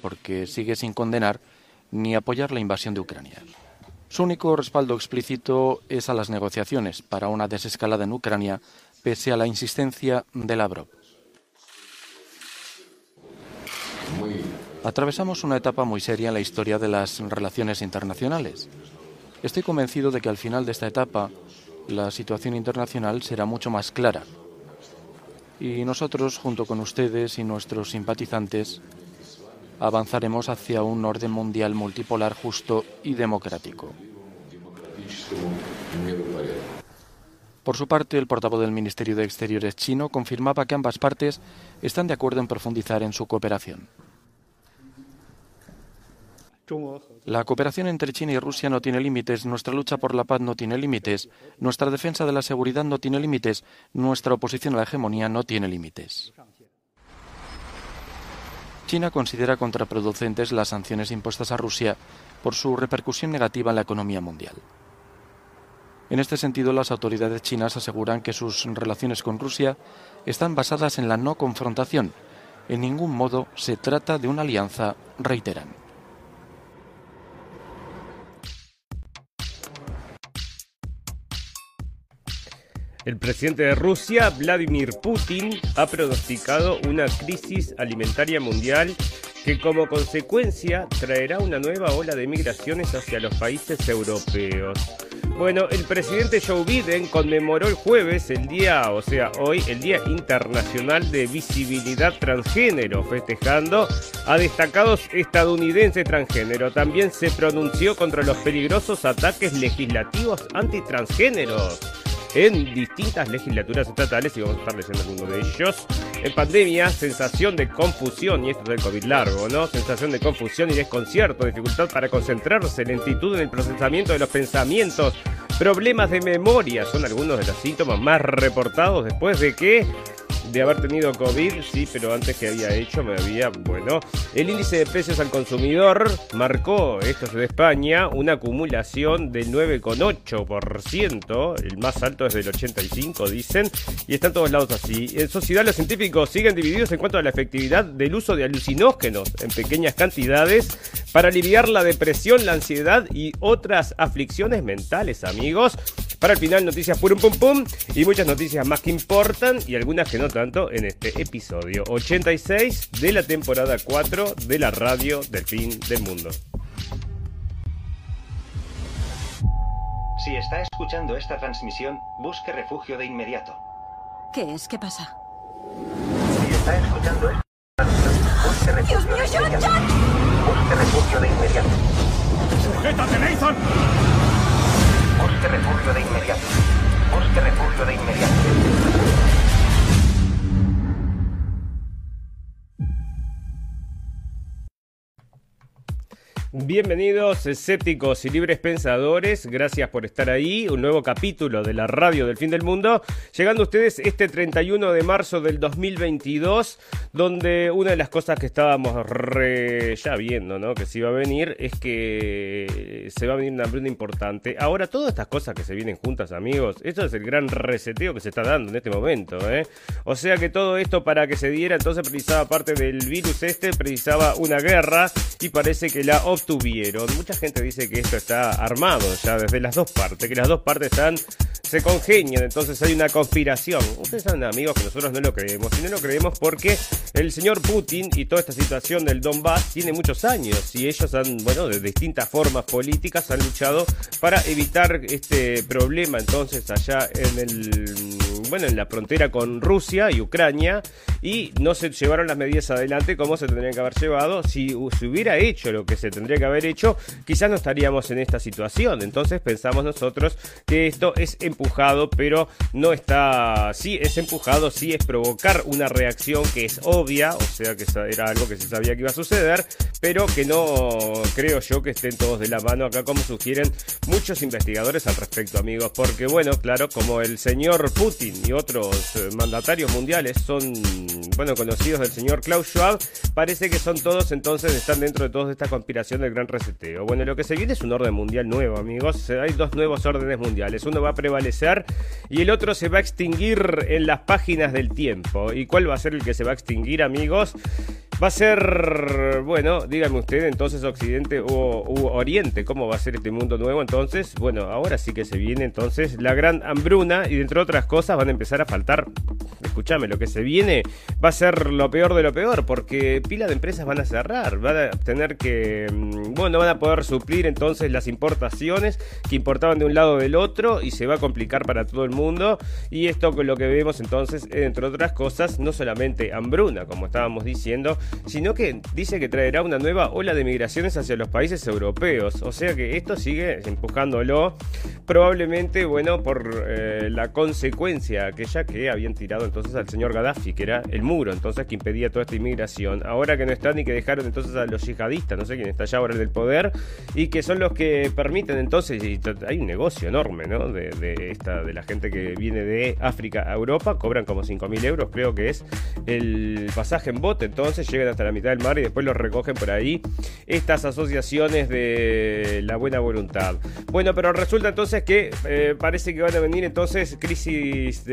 porque sigue sin condenar ni apoyar la invasión de Ucrania. Su único respaldo explícito es a las negociaciones para una desescalada en Ucrania, pese a la insistencia de Lavrov. Atravesamos una etapa muy seria en la historia de las relaciones internacionales. Estoy convencido de que al final de esta etapa la situación internacional será mucho más clara. Y nosotros, junto con ustedes y nuestros simpatizantes, avanzaremos hacia un orden mundial multipolar justo y democrático. Por su parte, el portavoz del Ministerio de Exteriores chino confirmaba que ambas partes están de acuerdo en profundizar en su cooperación. La cooperación entre China y Rusia no tiene límites, nuestra lucha por la paz no tiene límites, nuestra defensa de la seguridad no tiene límites, nuestra oposición a la hegemonía no tiene límites. China considera contraproducentes las sanciones impuestas a Rusia por su repercusión negativa en la economía mundial. En este sentido, las autoridades chinas aseguran que sus relaciones con Rusia están basadas en la no confrontación. En ningún modo se trata de una alianza, reiteran. El presidente de Rusia, Vladimir Putin, ha pronosticado una crisis alimentaria mundial que como consecuencia traerá una nueva ola de migraciones hacia los países europeos. Bueno, el presidente Joe Biden conmemoró el jueves, el día, o sea, hoy, el Día Internacional de Visibilidad Transgénero, festejando a destacados estadounidenses transgénero. También se pronunció contra los peligrosos ataques legislativos antitransgéneros en distintas legislaturas estatales y vamos a estar leyendo alguno de ellos. En pandemia, sensación de confusión, y esto es del COVID largo, ¿no? Sensación de confusión y desconcierto, dificultad para concentrarse, lentitud en el procesamiento de los pensamientos, problemas de memoria, son algunos de los síntomas más reportados después de que de haber tenido COVID, sí, pero antes que había hecho me había, bueno, el índice de precios al consumidor marcó, esto es de España, una acumulación del 9,8%, el más alto es del 85, dicen, y están todos lados así. En sociedad los científicos siguen divididos en cuanto a la efectividad del uso de alucinógenos en pequeñas cantidades para aliviar la depresión, la ansiedad y otras aflicciones mentales, amigos. Para el final, noticias pum pum pum y muchas noticias más que importan y algunas que no tanto en este episodio 86 de la temporada 4 de la radio del fin del mundo. Si está escuchando esta transmisión, busque refugio de inmediato. ¿Qué es? ¿Qué pasa? Si está escuchando esta transmisión, busque refugio ¡Dios mío, de John, inmediato. John! Busque refugio de inmediato. ¡Sujétate, Nathan! Busque refugio de inmediato. Busque refugio de inmediato. Bienvenidos escépticos y libres pensadores, gracias por estar ahí, un nuevo capítulo de la radio del fin del mundo, llegando a ustedes este 31 de marzo del 2022, donde una de las cosas que estábamos ya viendo, ¿no? que se iba a venir, es que se va a venir una hambruna importante. Ahora, todas estas cosas que se vienen juntas, amigos, esto es el gran reseteo que se está dando en este momento, ¿eh? O sea que todo esto para que se diera, entonces precisaba parte del virus este, precisaba una guerra y parece que la obtuvieron. Mucha gente dice que esto está armado ya desde las dos partes, que las dos partes están se congenian, entonces hay una conspiración. Ustedes saben, amigos, que nosotros no lo creemos. Y no lo creemos porque el señor Putin y toda esta situación del Donbass tiene muchos años y ellos han, bueno, de distintas formas políticas han luchado para evitar este problema entonces allá en el, bueno, en la frontera con Rusia y Ucrania y no se llevaron las medidas adelante como se tendrían que haber llevado. Si se hubiera hecho lo que se tendría que haber hecho, quizás no estaríamos en esta situación. Entonces pensamos nosotros que esto es empujado, pero no está, sí es empujado, sí es provocar una reacción que es obvia, o sea que era algo que se sabía que iba a suceder, pero que no creo yo que estén todos de la mano acá como sugieren muchos investigadores al respecto, amigos, porque bueno, claro, como el señor Putin y otros eh, mandatarios mundiales son, bueno, conocidos del señor Klaus Schwab, parece que son todos entonces, están dentro de toda esta conspiración del gran reseteo. Bueno, lo que se viene es un orden mundial nuevo, amigos, hay dos nuevos órdenes mundiales, uno va a prevalecer y el otro se va a extinguir en las páginas del tiempo. ¿Y cuál va a ser el que se va a extinguir, amigos? Va a ser, bueno, dígame usted entonces Occidente o Oriente, ¿cómo va a ser este mundo nuevo entonces? Bueno, ahora sí que se viene entonces la gran hambruna y dentro de otras cosas van a empezar a faltar, escúchame, lo que se viene va a ser lo peor de lo peor porque pila de empresas van a cerrar, van a tener que, mm, bueno, van a poder suplir entonces las importaciones que importaban de un lado o del otro y se va a complicar para todo el mundo y esto con lo que vemos entonces, entre otras cosas, no solamente hambruna, como estábamos diciendo, sino que dice que traerá una nueva ola de migraciones hacia los países europeos. O sea que esto sigue empujándolo, probablemente, bueno, por eh, la consecuencia aquella que habían tirado entonces al señor Gaddafi, que era el muro, entonces que impedía toda esta inmigración. Ahora que no están y que dejaron entonces a los yihadistas, no sé quién está allá ahora en el poder, y que son los que permiten entonces, y hay un negocio enorme, ¿no? De, de esta, de la gente que viene de África a Europa, cobran como 5.000 euros, creo que es el pasaje en bote, entonces llegan hasta la mitad del mar y después los recogen por ahí estas asociaciones de la buena voluntad. Bueno, pero resulta entonces que eh, parece que van a venir entonces crisis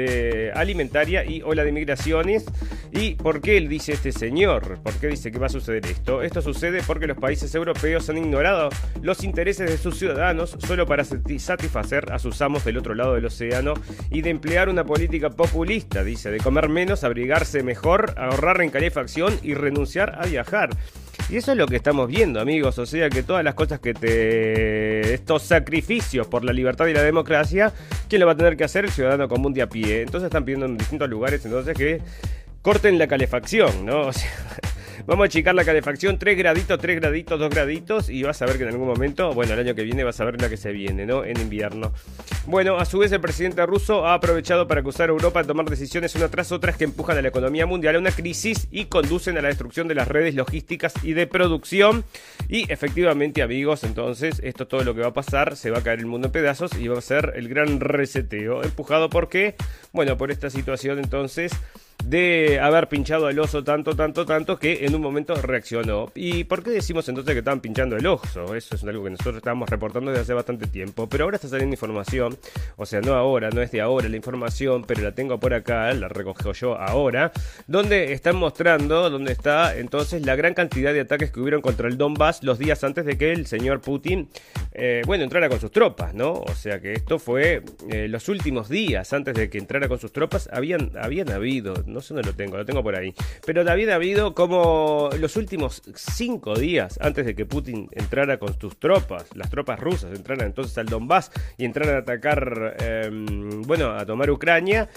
alimentaria y ola de migraciones. ¿Y por qué él dice este señor? ¿Por qué dice que va a suceder esto? Esto sucede porque los países europeos han ignorado los intereses de sus ciudadanos solo para satisfacer a sus amos del otro lado del océano y de emplear una política populista, dice, de comer menos, abrigarse mejor, ahorrar en calefacción y renunciar a viajar. Y eso es lo que estamos viendo, amigos. O sea que todas las cosas que te. estos sacrificios por la libertad y la democracia, ¿quién lo va a tener que hacer? El ciudadano común de a pie. Entonces están pidiendo en distintos lugares entonces que corten la calefacción, ¿no? O sea. Vamos a achicar la calefacción 3 graditos, 3 graditos, 2 graditos y vas a ver que en algún momento, bueno, el año que viene vas a ver la que se viene, ¿no? En invierno. Bueno, a su vez el presidente ruso ha aprovechado para acusar a Europa de tomar decisiones una tras otras que empujan a la economía mundial a una crisis y conducen a la destrucción de las redes logísticas y de producción. Y efectivamente, amigos, entonces esto todo lo que va a pasar, se va a caer el mundo en pedazos y va a ser el gran reseteo. Empujado por qué? Bueno, por esta situación entonces de haber pinchado el oso tanto, tanto, tanto que en un momento reaccionó. ¿Y por qué decimos entonces que estaban pinchando el oso? Eso es algo que nosotros estábamos reportando desde hace bastante tiempo, pero ahora está saliendo información, o sea, no ahora, no es de ahora la información, pero la tengo por acá, la recojo yo ahora, donde están mostrando, donde está entonces la gran cantidad de ataques que hubieron contra el Donbass los días antes de que el señor Putin, eh, bueno, entrara con sus tropas, ¿no? O sea que esto fue eh, los últimos días antes de que entrara con sus tropas, habían, habían habido no sé dónde lo tengo, lo tengo por ahí. Pero también ha habido como los últimos cinco días antes de que Putin entrara con sus tropas, las tropas rusas entraran entonces al Donbass y entraran a atacar, em, bueno, a tomar Ucrania.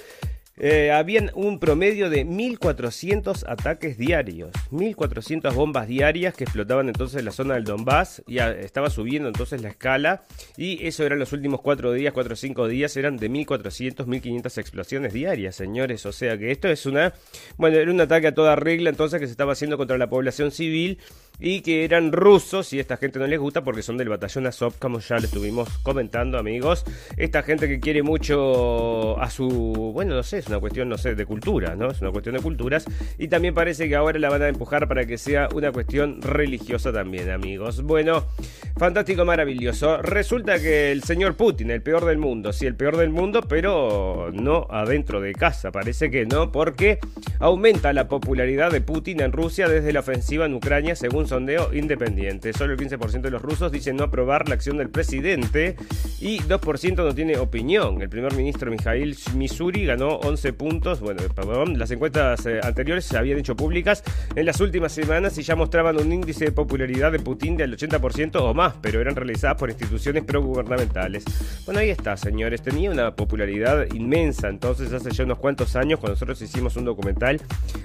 Eh, habían un promedio de 1.400 ataques diarios, 1.400 bombas diarias que explotaban entonces en la zona del Donbass y estaba subiendo entonces la escala y eso eran los últimos 4 días, 4 o 5 días, eran de 1.400, 1.500 explosiones diarias, señores, o sea que esto es una, bueno, era un ataque a toda regla entonces que se estaba haciendo contra la población civil y que eran rusos y esta gente no les gusta porque son del batallón Azov, como ya le estuvimos comentando, amigos. Esta gente que quiere mucho a su, bueno, no sé, es una cuestión, no sé, de cultura, ¿no? Es una cuestión de culturas y también parece que ahora la van a empujar para que sea una cuestión religiosa también, amigos. Bueno, fantástico, maravilloso. Resulta que el señor Putin, el peor del mundo, sí, el peor del mundo, pero no adentro de casa, parece que no, porque aumenta la popularidad de Putin en Rusia desde la ofensiva en Ucrania, según sondeo independiente. Solo el 15% de los rusos dicen no aprobar la acción del presidente y 2% no tiene opinión. El primer ministro Mijail Missouri ganó 11 puntos. Bueno, perdón, las encuestas eh, anteriores se habían hecho públicas en las últimas semanas y ya mostraban un índice de popularidad de Putin del 80% o más, pero eran realizadas por instituciones progubernamentales. Bueno, ahí está, señores. Tenía una popularidad inmensa entonces hace ya unos cuantos años cuando nosotros hicimos un documental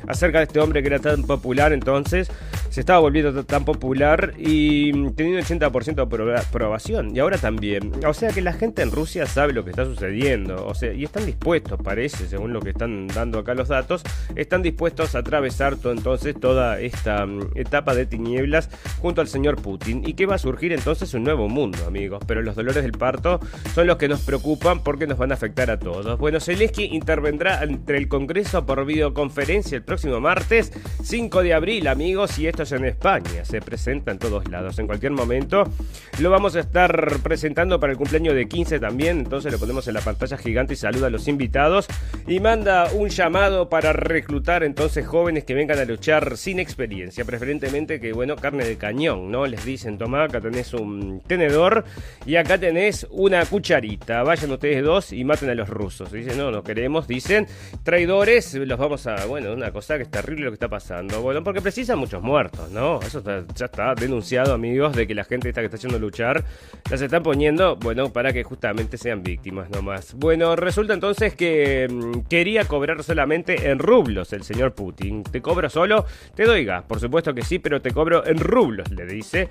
acerca de este hombre que era tan popular entonces se estaba volviendo tan popular y tenía un 80% de aprobación. Y ahora también. O sea que la gente en Rusia sabe lo que está sucediendo. O sea, y están dispuestos, parece, según lo que están dando acá los datos, están dispuestos a atravesar todo, entonces toda esta mm, etapa de tinieblas junto al señor Putin. Y que va a surgir entonces un nuevo mundo, amigos. Pero los dolores del parto son los que nos preocupan porque nos van a afectar a todos. Bueno, Zelensky intervendrá entre el Congreso por videoconferencia el próximo martes 5 de abril, amigos, y esto es en España. Se presenta en todos lados. En cualquier momento lo vamos a estar presentando para el cumpleaños de 15 también. Entonces lo ponemos en la pantalla gigante y saluda a los invitados. Y manda un llamado para reclutar entonces jóvenes que vengan a luchar sin experiencia. Preferentemente que, bueno, carne de cañón, ¿no? Les dicen, toma, acá tenés un tenedor y acá tenés una cucharita. Vayan ustedes dos y maten a los rusos. Dicen, no, no queremos. Dicen, traidores, los vamos a. Bueno, una cosa que es terrible lo que está pasando. Bueno, porque precisan muchos muertos, ¿no? Ya está denunciado, amigos, de que la gente esta que está haciendo luchar las están poniendo, bueno, para que justamente sean víctimas nomás. Bueno, resulta entonces que mm, quería cobrar solamente en rublos el señor Putin. ¿Te cobro solo? Te doy gas, por supuesto que sí, pero te cobro en rublos, le dice.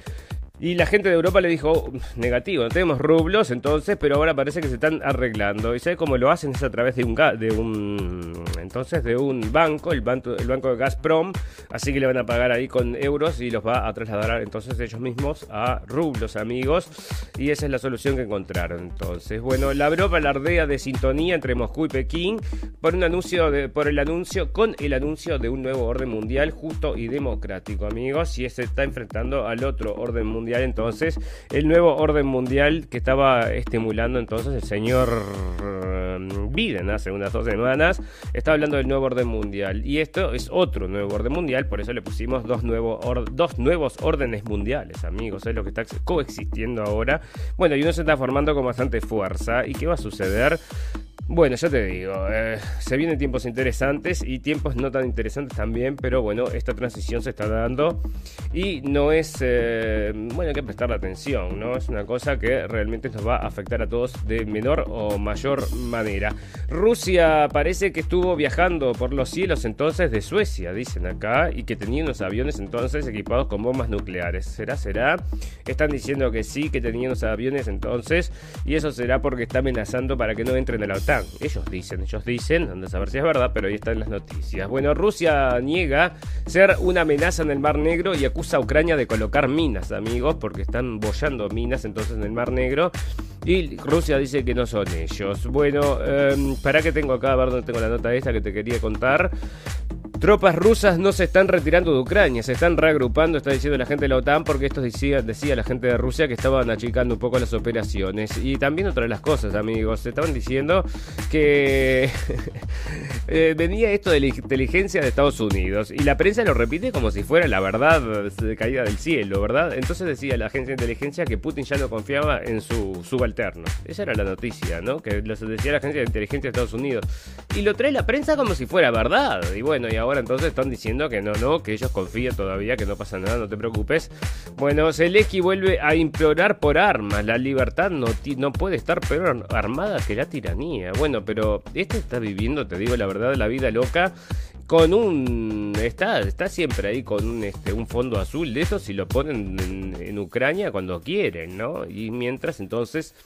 Y la gente de Europa le dijo, negativo, no tenemos rublos entonces, pero ahora parece que se están arreglando. ¿Y sabe cómo lo hacen? Es a través de un, de un entonces de un banco, el banco, el banco de Gazprom, así que le van a pagar ahí con euros y los va a trasladar entonces ellos mismos a rublos, amigos. Y esa es la solución que encontraron. Entonces, bueno, la Europa alardea de sintonía entre Moscú y Pekín por un anuncio de, por el anuncio, con el anuncio de un nuevo orden mundial justo y democrático, amigos. Y se está enfrentando al otro orden mundial entonces, el nuevo orden mundial que estaba estimulando entonces el señor mm, Biden hace unas dos semanas, está hablando del nuevo orden mundial. Y esto es otro nuevo orden mundial, por eso le pusimos dos, nuevos dos nuevos órdenes mundiales, amigos, es lo que está coexistiendo ahora. Bueno, y uno se está formando con bastante fuerza. ¿Y qué va a suceder? Bueno, ya te digo, eh, se vienen tiempos interesantes y tiempos no tan interesantes también, pero bueno, esta transición se está dando y no es, eh, bueno, hay que prestarle atención, ¿no? Es una cosa que realmente nos va a afectar a todos de menor o mayor manera. Rusia parece que estuvo viajando por los cielos entonces de Suecia, dicen acá, y que tenía unos aviones entonces equipados con bombas nucleares. ¿Será, será? Están diciendo que sí, que tenía unos aviones entonces, y eso será porque está amenazando para que no entren a la OTAN. Ellos dicen, ellos dicen, no a saber si es verdad, pero ahí están las noticias. Bueno, Rusia niega ser una amenaza en el Mar Negro y acusa a Ucrania de colocar minas, amigos, porque están bollando minas entonces en el Mar Negro. Y Rusia dice que no son ellos. Bueno, em, para que tengo acá, a ver dónde tengo la nota esta que te quería contar. Tropas rusas no se están retirando de Ucrania, se están reagrupando, está diciendo la gente de la OTAN, porque esto decía, decía la gente de Rusia que estaban achicando un poco las operaciones. Y también otra de las cosas, amigos, estaban diciendo que eh, venía esto de la inteligencia de Estados Unidos. Y la prensa lo repite como si fuera la verdad de caída del cielo, ¿verdad? Entonces decía la agencia de inteligencia que Putin ya no confiaba en su Esa era la noticia, ¿no? Que lo decía la agencia de inteligencia de Estados Unidos. Y lo trae la prensa como si fuera verdad. Y bueno, y ahora ahora entonces están diciendo que no, no, que ellos confían todavía, que no pasa nada, no te preocupes. Bueno, Zelensky vuelve a implorar por armas. La libertad no, no puede estar peor armada que la tiranía. Bueno, pero este está viviendo, te digo la verdad, la vida loca con un está está siempre ahí con un este un fondo azul de eso si lo ponen en, en, Ucrania cuando quieren no y mientras entonces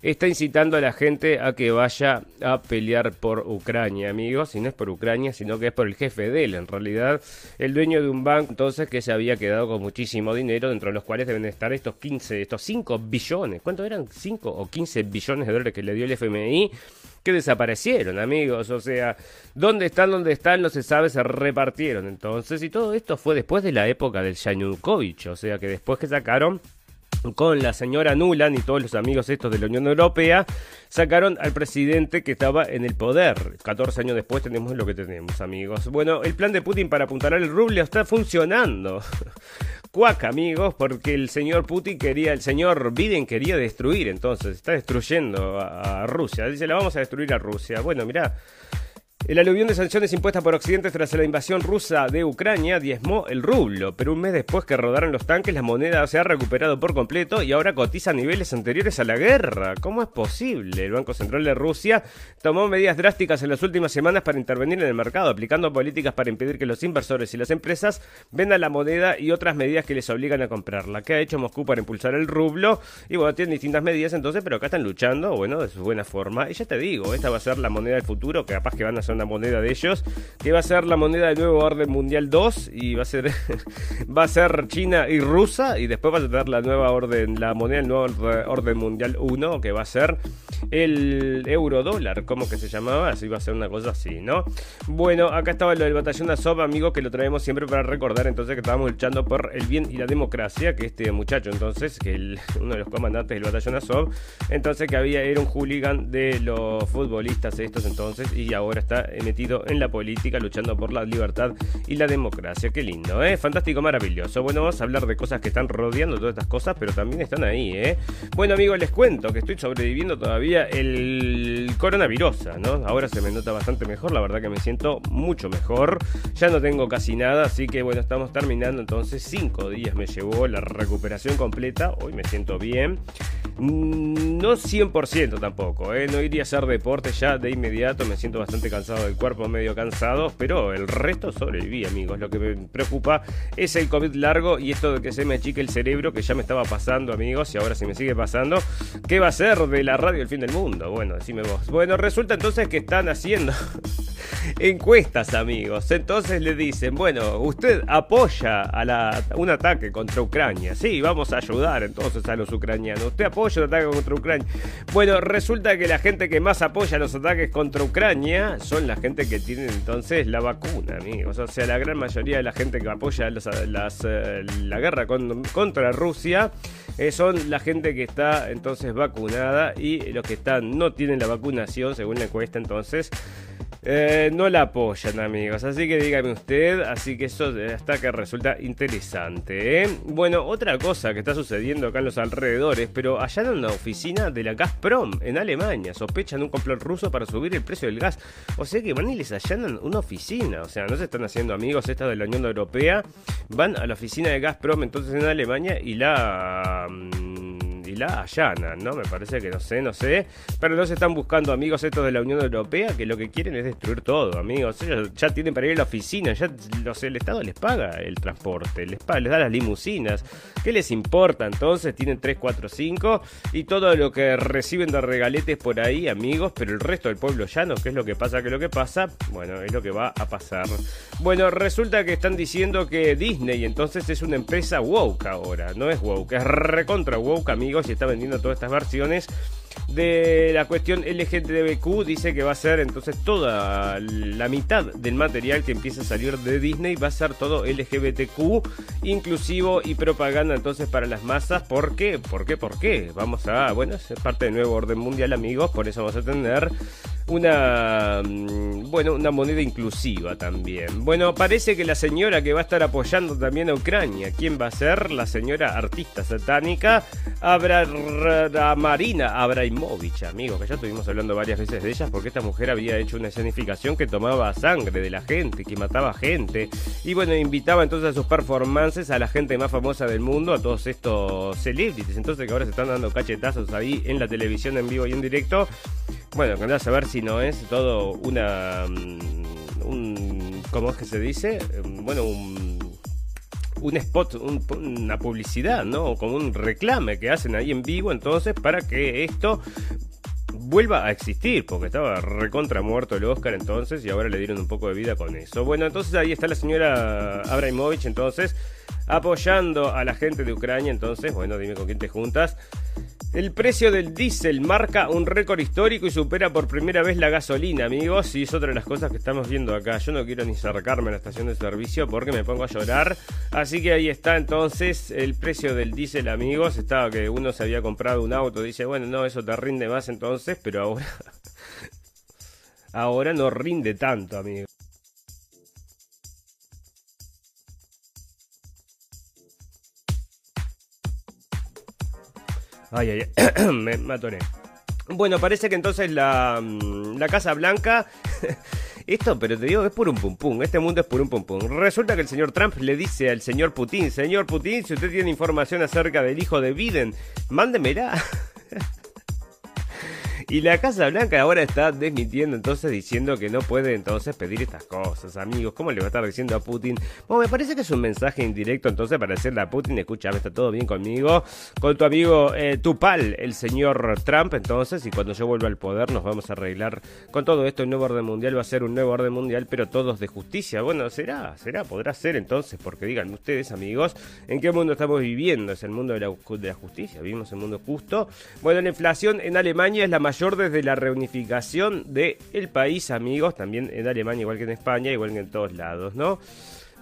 está incitando a la gente a que vaya a pelear por Ucrania, amigos. Y no es por Ucrania, sino que es por el jefe de él. En realidad, el dueño de un banco, entonces, que se había quedado con muchísimo dinero, dentro de los cuales deben estar estos 15, estos 5 billones. ¿Cuánto eran? 5 o 15 billones de dólares que le dio el FMI que desaparecieron, amigos. O sea, ¿dónde están? ¿Dónde están? No se sabe, se repartieron entonces. Y todo esto fue después de la época del Yanukovych. O sea, que después que sacaron con la señora Nuland y todos los amigos estos de la Unión Europea, sacaron al presidente que estaba en el poder. 14 años después tenemos lo que tenemos, amigos. Bueno, el plan de Putin para apuntalar el ruble está funcionando. Cuac, amigos, porque el señor Putin quería, el señor Biden quería destruir, entonces está destruyendo a, Rusia. Dice, la vamos a destruir a Rusia. Bueno, mira el aluvión de sanciones impuestas por Occidente tras la invasión rusa de Ucrania diezmó el rublo, pero un mes después que rodaron los tanques la moneda se ha recuperado por completo y ahora cotiza a niveles anteriores a la guerra. ¿Cómo es posible? El Banco Central de Rusia tomó medidas drásticas en las últimas semanas para intervenir en el mercado, aplicando políticas para impedir que los inversores y las empresas vendan la moneda y otras medidas que les obligan a comprarla. ¿Qué ha hecho Moscú para impulsar el rublo? Y bueno, tienen distintas medidas entonces, pero acá están luchando, bueno, de su buena forma. Y ya te digo, esta va a ser la moneda del futuro, que capaz que van a ser una moneda de ellos, que va a ser la moneda del nuevo orden mundial 2 y va a ser va a ser China y Rusia y después va a tener la nueva orden, la moneda del nuevo orden mundial 1 que va a ser el euro dólar, ¿cómo que se llamaba? Así iba a ser una cosa así, ¿no? Bueno, acá estaba lo del batallón Azov, amigos, que lo traemos siempre para recordar entonces que estábamos luchando por el bien y la democracia, que este muchacho entonces, que el, uno de los comandantes del batallón Azov, entonces que había, era un hooligan de los futbolistas estos entonces y ahora está metido en la política luchando por la libertad y la democracia. Qué lindo, ¿eh? Fantástico, maravilloso. Bueno, vamos a hablar de cosas que están rodeando todas estas cosas, pero también están ahí, ¿eh? Bueno, amigos, les cuento que estoy sobreviviendo todavía el coronavirus, ¿no? Ahora se me nota bastante mejor, la verdad que me siento mucho mejor. Ya no tengo casi nada, así que bueno, estamos terminando entonces. Cinco días me llevó la recuperación completa. Hoy me siento bien. Mm, no 100% tampoco, ¿eh? no iría a hacer deporte ya de inmediato, me siento bastante cansado del cuerpo, medio cansado, pero el resto sobreviví, amigos. Lo que me preocupa es el COVID largo y esto de que se me achique el cerebro, que ya me estaba pasando, amigos, y ahora si me sigue pasando, ¿qué va a ser de la radio El Fin del Mundo? Bueno, decime vos. Bueno, resulta entonces que están haciendo encuestas, amigos. Entonces le dicen, bueno, usted apoya a la, un ataque contra Ucrania. Sí, vamos a ayudar entonces a los ucranianos. Usted apoya apoyo ataque contra Ucrania. Bueno, resulta que la gente que más apoya los ataques contra Ucrania son la gente que tiene entonces la vacuna, amigos. O sea, la gran mayoría de la gente que apoya eh, la guerra contra Rusia eh, son la gente que está entonces vacunada y los que están no tienen la vacunación, según la encuesta entonces. Eh, no la apoyan, amigos. Así que dígame usted. Así que eso hasta que resulta interesante. ¿eh? Bueno, otra cosa que está sucediendo acá en los alrededores, pero en una oficina de la Gazprom en Alemania. Sospechan un complot ruso para subir el precio del gas. O sea que van y les allanan una oficina. O sea, no se están haciendo amigos estas de la Unión Europea. Van a la oficina de Gazprom entonces en Alemania y la... La allana, ¿no? Me parece que no sé, no sé. Pero no se están buscando amigos estos de la Unión Europea que lo que quieren es destruir todo, amigos. Ellos ya tienen para ir a la oficina, ya los, el Estado les paga el transporte, les, les da las limusinas. ¿Qué les importa entonces? Tienen 3, 4, 5 y todo lo que reciben de regaletes por ahí, amigos, pero el resto del pueblo llano, ¿qué es lo que pasa? ¿Qué es lo que pasa? Bueno, es lo que va a pasar. Bueno, resulta que están diciendo que Disney entonces es una empresa woke ahora, no es woke, es recontra woke, amigos y está vendiendo todas estas versiones de la cuestión LGTBQ dice que va a ser entonces toda la mitad del material que empieza a salir de Disney va a ser todo LGBTQ inclusivo y propaganda entonces para las masas ¿por qué? ¿por qué? ¿por qué? vamos a bueno es parte del nuevo orden mundial amigos por eso vamos a tener una mm, bueno una moneda inclusiva también bueno parece que la señora que va a estar apoyando también a Ucrania quién va a ser la señora artista satánica Abra Marina Abramovich amigos que ya estuvimos hablando varias veces de ellas porque esta mujer había hecho una escenificación que tomaba sangre de la gente que mataba gente y bueno invitaba entonces a sus performances a la gente más famosa del mundo a todos estos celebrities entonces que ahora se están dando cachetazos ahí en la televisión en vivo y en directo bueno, que a saber si no es todo una. Mm, un, ¿Cómo es que se dice? Mm, bueno, un, un spot, una publicidad, ¿no? Como un reclame que hacen ahí en vivo, entonces, para que esto vuelva a existir, porque estaba recontra muerto el Oscar entonces y ahora le dieron un poco de vida con eso. Bueno, entonces ahí está la señora Abramovich entonces apoyando a la gente de Ucrania, entonces, bueno, dime con quién te juntas. El precio del diésel marca un récord histórico y supera por primera vez la gasolina, amigos. Y es otra de las cosas que estamos viendo acá. Yo no quiero ni acercarme a la estación de servicio porque me pongo a llorar. Así que ahí está entonces el precio del diésel, amigos. Estaba que uno se había comprado un auto. Dice, bueno, no, eso te rinde más entonces. Pero ahora... ahora no rinde tanto, amigos. Ay, ay, me, me Bueno, parece que entonces la, mm, la Casa Blanca... Esto, pero te digo, es por un pum pum. Este mundo es por un pum pum. Resulta que el señor Trump le dice al señor Putin, señor Putin, si usted tiene información acerca del hijo de Biden, mándemela. Y la Casa Blanca ahora está desmitiendo entonces diciendo que no puede entonces pedir estas cosas, amigos. ¿Cómo le va a estar diciendo a Putin? Bueno, me parece que es un mensaje indirecto entonces para decirle a Putin, escúchame, está todo bien conmigo, con tu amigo eh, Tupal, el señor Trump, entonces, y cuando yo vuelva al poder nos vamos a arreglar con todo esto. El nuevo orden mundial va a ser un nuevo orden mundial, pero todos de justicia. Bueno, será, será, podrá ser entonces, porque digan ustedes, amigos, ¿en qué mundo estamos viviendo? Es el mundo de la, justicia, vivimos en un mundo justo. Bueno, la inflación en Alemania es la mayor mayor desde la reunificación del el país, amigos, también en Alemania, igual que en España, igual que en todos lados, ¿no?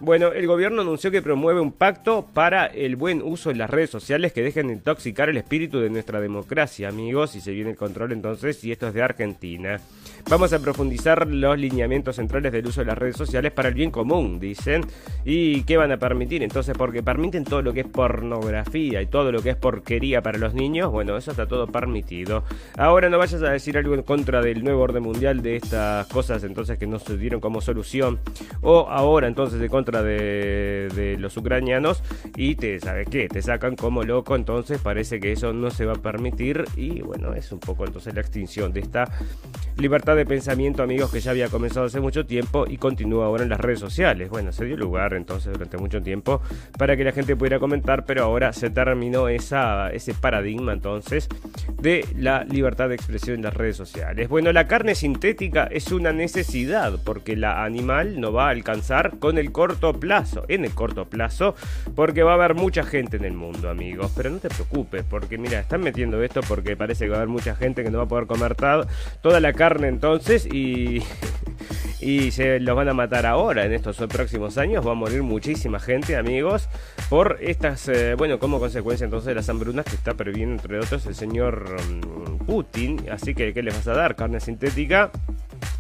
Bueno, el gobierno anunció que promueve un pacto para el buen uso de las redes sociales que dejen de intoxicar el espíritu de nuestra democracia, amigos, y se viene el control entonces, y esto es de Argentina. Vamos a profundizar los lineamientos centrales del uso de las redes sociales para el bien común, dicen. ¿Y qué van a permitir? Entonces, porque permiten todo lo que es pornografía y todo lo que es porquería para los niños, bueno, eso está todo permitido. Ahora no vayas a decir algo en contra del nuevo orden mundial de estas cosas entonces que no se dieron como solución. O ahora entonces de contra de, de los ucranianos y te, ¿sabes qué? Te sacan como loco, entonces parece que eso no se va a permitir y bueno, es un poco entonces la extinción de esta libertad de pensamiento, amigos, que ya había comenzado hace mucho tiempo y continúa ahora en las redes sociales. Bueno, se dio lugar entonces durante mucho tiempo para que la gente pudiera comentar, pero ahora se terminó esa, ese paradigma entonces de la libertad de expresión en las redes sociales. Bueno, la carne sintética es una necesidad porque la animal no va a alcanzar con el en el corto plazo, porque va a haber mucha gente en el mundo, amigos. Pero no te preocupes, porque mira, están metiendo esto porque parece que va a haber mucha gente que no va a poder comer toda la carne entonces y, y se los van a matar ahora en estos próximos años. Va a morir muchísima gente, amigos, por estas, eh, bueno, como consecuencia entonces de las hambrunas que está previendo, entre otros, el señor mm, Putin. Así que, ¿qué les vas a dar? Carne sintética.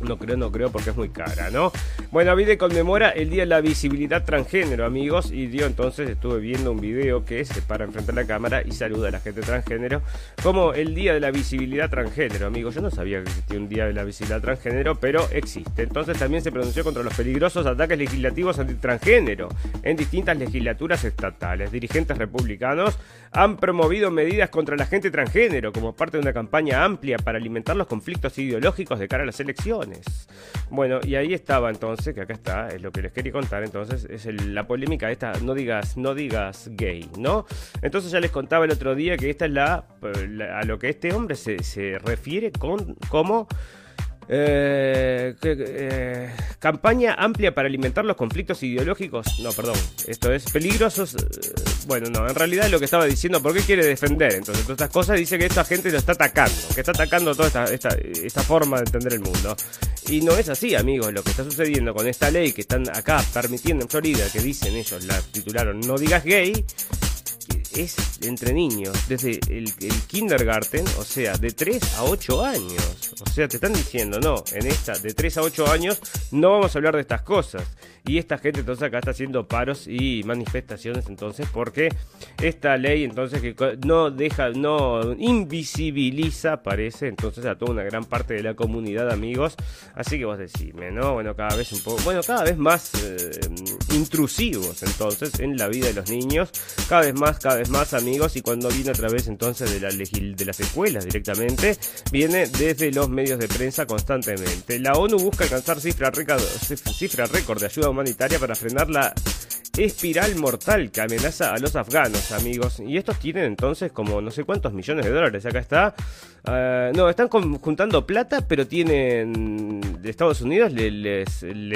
No creo, no creo porque es muy cara, ¿no? Bueno, Avide conmemora el Día de la Visibilidad Transgénero, amigos. Y yo entonces estuve viendo un video que se para enfrente a la cámara y saluda a la gente transgénero como el Día de la Visibilidad Transgénero, amigos. Yo no sabía que existía un Día de la Visibilidad Transgénero, pero existe. Entonces también se pronunció contra los peligrosos ataques legislativos antitransgénero en distintas legislaturas estatales. Dirigentes republicanos han promovido medidas contra la gente transgénero como parte de una campaña amplia para alimentar los conflictos ideológicos de cara a las elecciones. Bueno, y ahí estaba entonces, que acá está, es lo que les quería contar, entonces es la polémica esta, no digas, no digas gay, ¿no? Entonces ya les contaba el otro día que esta es la, a lo que este hombre se, se refiere con como eh, eh, campaña amplia para alimentar los conflictos ideológicos. No, perdón. Esto es peligrosos. Eh, bueno, no, en realidad lo que estaba diciendo, ¿por qué quiere defender? Entonces, todas estas cosas dice que esta gente lo está atacando, que está atacando toda esta, esta forma de entender el mundo. Y no es así, amigos. Lo que está sucediendo con esta ley que están acá permitiendo en Florida, que dicen ellos, la titularon No digas gay, es entre niños, desde el, kindergarten, o sea, de 3 a 8 años. O sea, te están diciendo, no, en esta, de 3 a 8 años, no vamos a hablar de estas cosas. Y esta gente entonces acá está haciendo paros y manifestaciones entonces porque esta ley entonces que no deja, no invisibiliza, parece, entonces a toda una gran parte de la comunidad, amigos. Así que vos decime, ¿no? Bueno, cada vez un poco, bueno, cada vez más eh, intrusivos entonces en la vida de los niños, cada vez más, cada vez más amigos y cuando viene a través entonces de, la de las escuelas directamente, viene desde los medios de prensa constantemente. La ONU busca alcanzar cifra cifra récord de ayuda humanitaria para frenar la espiral mortal que amenaza a los afganos, amigos. Y estos tienen entonces como no sé cuántos millones de dólares. Acá está. Ah, no, están juntando plata, pero tienen. Estados Unidos les,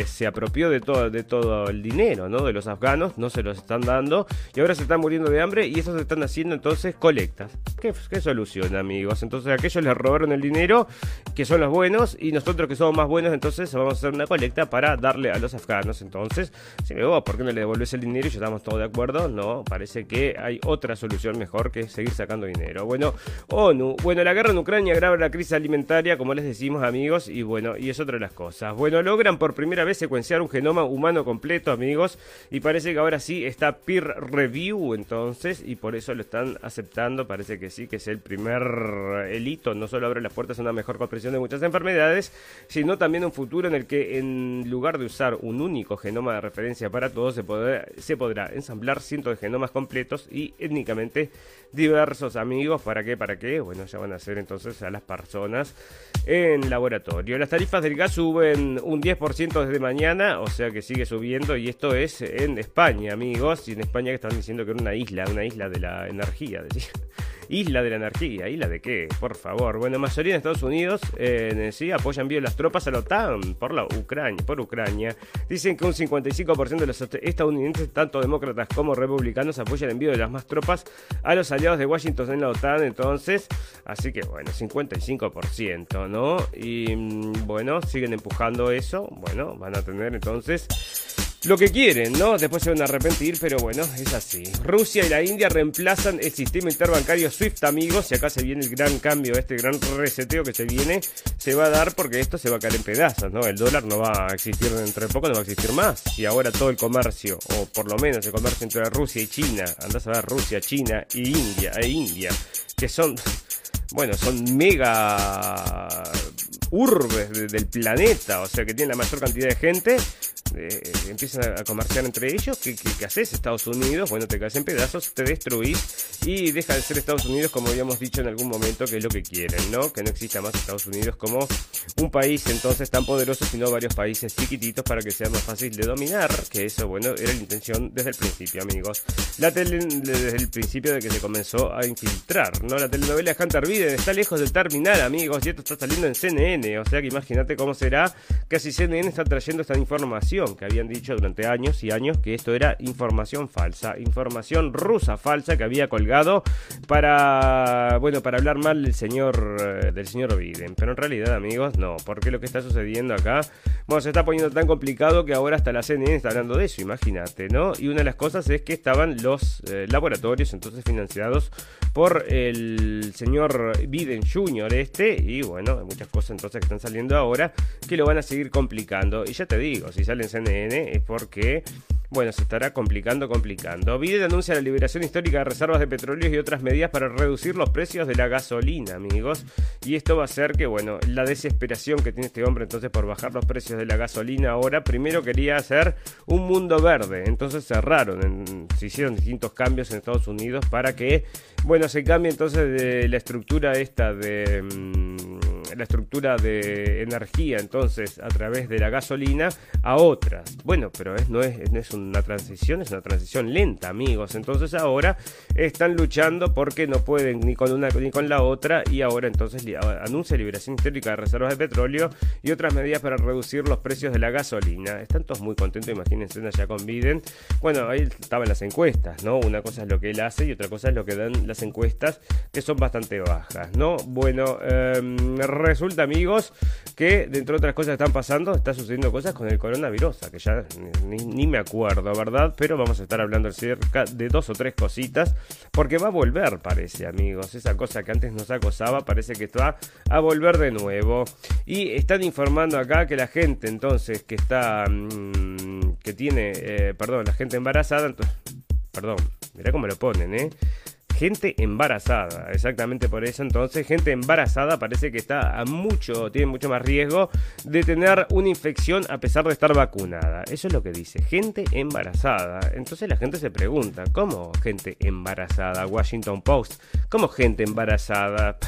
se apropió de todo, de todo el dinero, ¿no? De los afganos, no se los están dando. Y ahora se están muriendo de hambre y esos están haciendo entonces colectas. ¿Qué, qué solución, amigos? Entonces aquellos les robaron el dinero, que son los buenos, y nosotros que somos más buenos, entonces vamos a hacer una colecta para darle a los afganos. Entonces, si me oh, ¿por qué no le devuelves el dinero y ya estamos todos de acuerdo? No, parece que hay otra solución mejor que seguir sacando dinero. Bueno, ONU. Bueno, la guerra en Ucrania graba la crisis alimentaria, como les decimos, amigos, y bueno, y es otra de las cosas. Bueno, logran por primera vez secuenciar un genoma humano completo, amigos, y parece que ahora sí está peer review, entonces, y por eso lo están aceptando. Parece que sí, que es el primer hito. No solo abre las puertas a una mejor comprensión de muchas enfermedades, sino también un futuro en el que, en lugar de usar un único genoma de referencia para todos, se podrá, ensamblar cientos de genomas completos y étnicamente diversos amigos. ¿Para qué? ¿Para qué? Bueno, ya van a ser entonces a las personas en laboratorio. Las tarifas del gas suben un 10% desde mañana, o sea que sigue subiendo y esto es en España, amigos. Y en España que están diciendo que era una isla, una isla de la energía. Isla de la Anarquía. ¿Isla de qué? Por favor. Bueno, mayoría de Estados Unidos eh, sí apoyan envío las tropas a la OTAN por la Ucrania, por Ucrania. Dicen que un 55% de los estadounidenses, tanto demócratas como republicanos, apoyan el envío de las más tropas a los aliados de Washington en la OTAN. Entonces, así que bueno, 55%, ¿no? Y mm, bueno, siguen empujando eso. Bueno, van a tener entonces lo que quieren, ¿no? Después se van a arrepentir, pero bueno, es así. Rusia y la India reemplazan el sistema interbancario SWIFT, amigos, y acá se viene el gran cambio, este gran reseteo que se viene, se va a dar porque esto se va a caer en pedazos, ¿no? El dólar no va a existir dentro de poco, no va a existir más. Y ahora todo el comercio, o por lo menos el comercio entre Rusia y China, andás a ver Rusia, China y India, e India, que son, bueno, son mega urbes del planeta, o sea que tienen la mayor cantidad de gente, eh, empiezan a comerciar entre ellos, ¿qué, qué, haces? Estados Unidos, bueno, te caes en pedazos, te destruís y deja de ser Estados Unidos como habíamos dicho en algún momento que es lo que quieren, ¿no? Que no exista más Estados Unidos como un país entonces tan poderoso, sino varios países chiquititos para que sea más fácil de dominar, que eso, bueno, era la intención desde el principio, amigos. La tele, desde el principio de que se comenzó a infiltrar, ¿no? La telenovela de Hunter Biden está lejos de terminar, amigos, y esto está saliendo en CNN, o sea que imagínate cómo será que si CNN está trayendo esta información que habían dicho durante años y años que esto era información falsa, información rusa falsa que había colgado para, bueno, para hablar mal del señor, eh, del señor Biden. Pero en realidad, amigos, no, porque lo que está sucediendo acá, bueno, se está poniendo tan complicado que ahora hasta la CNN está hablando de eso, imagínate, ¿no? Y una de las cosas es que estaban los eh, laboratorios entonces financiados por el señor Biden Jr. este, y bueno, muchas cosas entonces que están saliendo ahora que lo van a seguir complicando. Y ya te digo, si salen CNN es porque, bueno, se estará complicando, complicando. Biden anuncia la liberación histórica de reservas de petróleo y otras medidas para reducir los precios de la gasolina, amigos. Y esto va a ser que, bueno, la desesperación que tiene este hombre entonces por bajar los precios de la gasolina ahora, primero quería hacer un mundo verde, entonces cerraron, se hicieron distintos cambios en Estados Unidos para que, bueno, se cambie entonces de la estructura esta de... Mm, la estructura de energía entonces a través de la gasolina a otras. Bueno, pero es, no, es, no es una transición, es una transición lenta, amigos. Entonces ahora están luchando porque no pueden ni con una ni con la otra y ahora entonces anuncia liberación histórica de reservas de petróleo y otras medidas para reducir los precios de la gasolina. Están todos muy contentos, imagínense allá con Biden. Bueno, ahí estaban las encuestas, ¿no? Una cosa es lo que él hace y otra cosa es lo que dan las encuestas que son bastante bajas, ¿no? Bueno, eh, resulta, amigos, que dentro de otras cosas que están pasando, está sucediendo cosas con el coronavirus, que ya ni, me acuerdo, ¿verdad? Pero vamos a estar hablando cerca de dos o tres cositas, porque va a volver, parece, amigos. Esa cosa que antes nos acosaba, parece que va a volver de nuevo. Y están informando acá que la gente, entonces, que está, mm, que tiene, eh, perdón, la gente embarazada, perdón, mirá cómo lo ponen, ¿eh? Gente embarazada. Exactamente por eso entonces, gente embarazada parece que está a mucho, tiene mucho más riesgo de tener una infección a pesar de estar vacunada. Eso es lo que dice, gente embarazada. Entonces la gente se pregunta, ¿cómo gente embarazada? Washington Post, ¿cómo gente embarazada?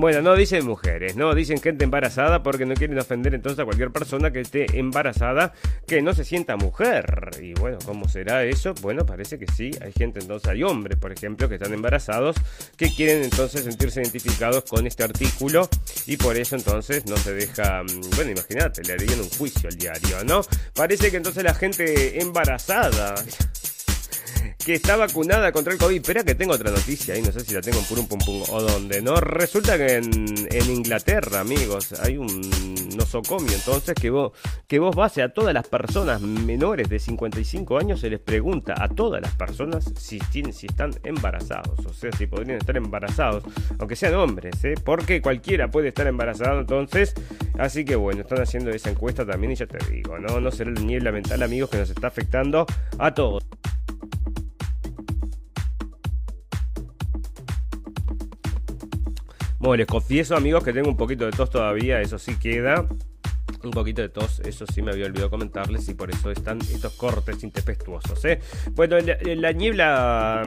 Bueno, no dicen mujeres, no dicen gente embarazada porque no quieren ofender entonces a cualquier persona que esté embarazada que no se sienta mujer. Y bueno, ¿cómo será eso? Bueno, parece que sí, hay gente entonces, hay hombres, por ejemplo, que están embarazados que quieren entonces sentirse identificados con este artículo y por eso entonces no se deja, mm, bueno, imagínate, le harían un juicio al diario, ¿no? Parece que entonces la gente embarazada que está vacunada contra el COVID. Espera que tengo otra noticia ahí, no sé si la tengo en Purum Pum Pum o dónde, ¿no? Resulta que en, Inglaterra, amigos, hay un nosocomio entonces que vos, que vos base a todas las personas menores de 55 años, se les pregunta a todas las personas si, tienen, si están embarazados, o sea, si podrían estar embarazados, aunque sean hombres, ¿eh? Porque cualquiera puede estar embarazado entonces, así que bueno, están haciendo esa encuesta también y ya te digo, ¿no? No será la niebla mental, amigos, que nos está afectando a todos. Bueno, les confieso, amigos, que tengo un poquito de tos todavía, eso sí queda. Un poquito de tos, eso sí me había olvidado comentarles y por eso están estos cortes intempestuosos. ¿eh? Bueno, la niebla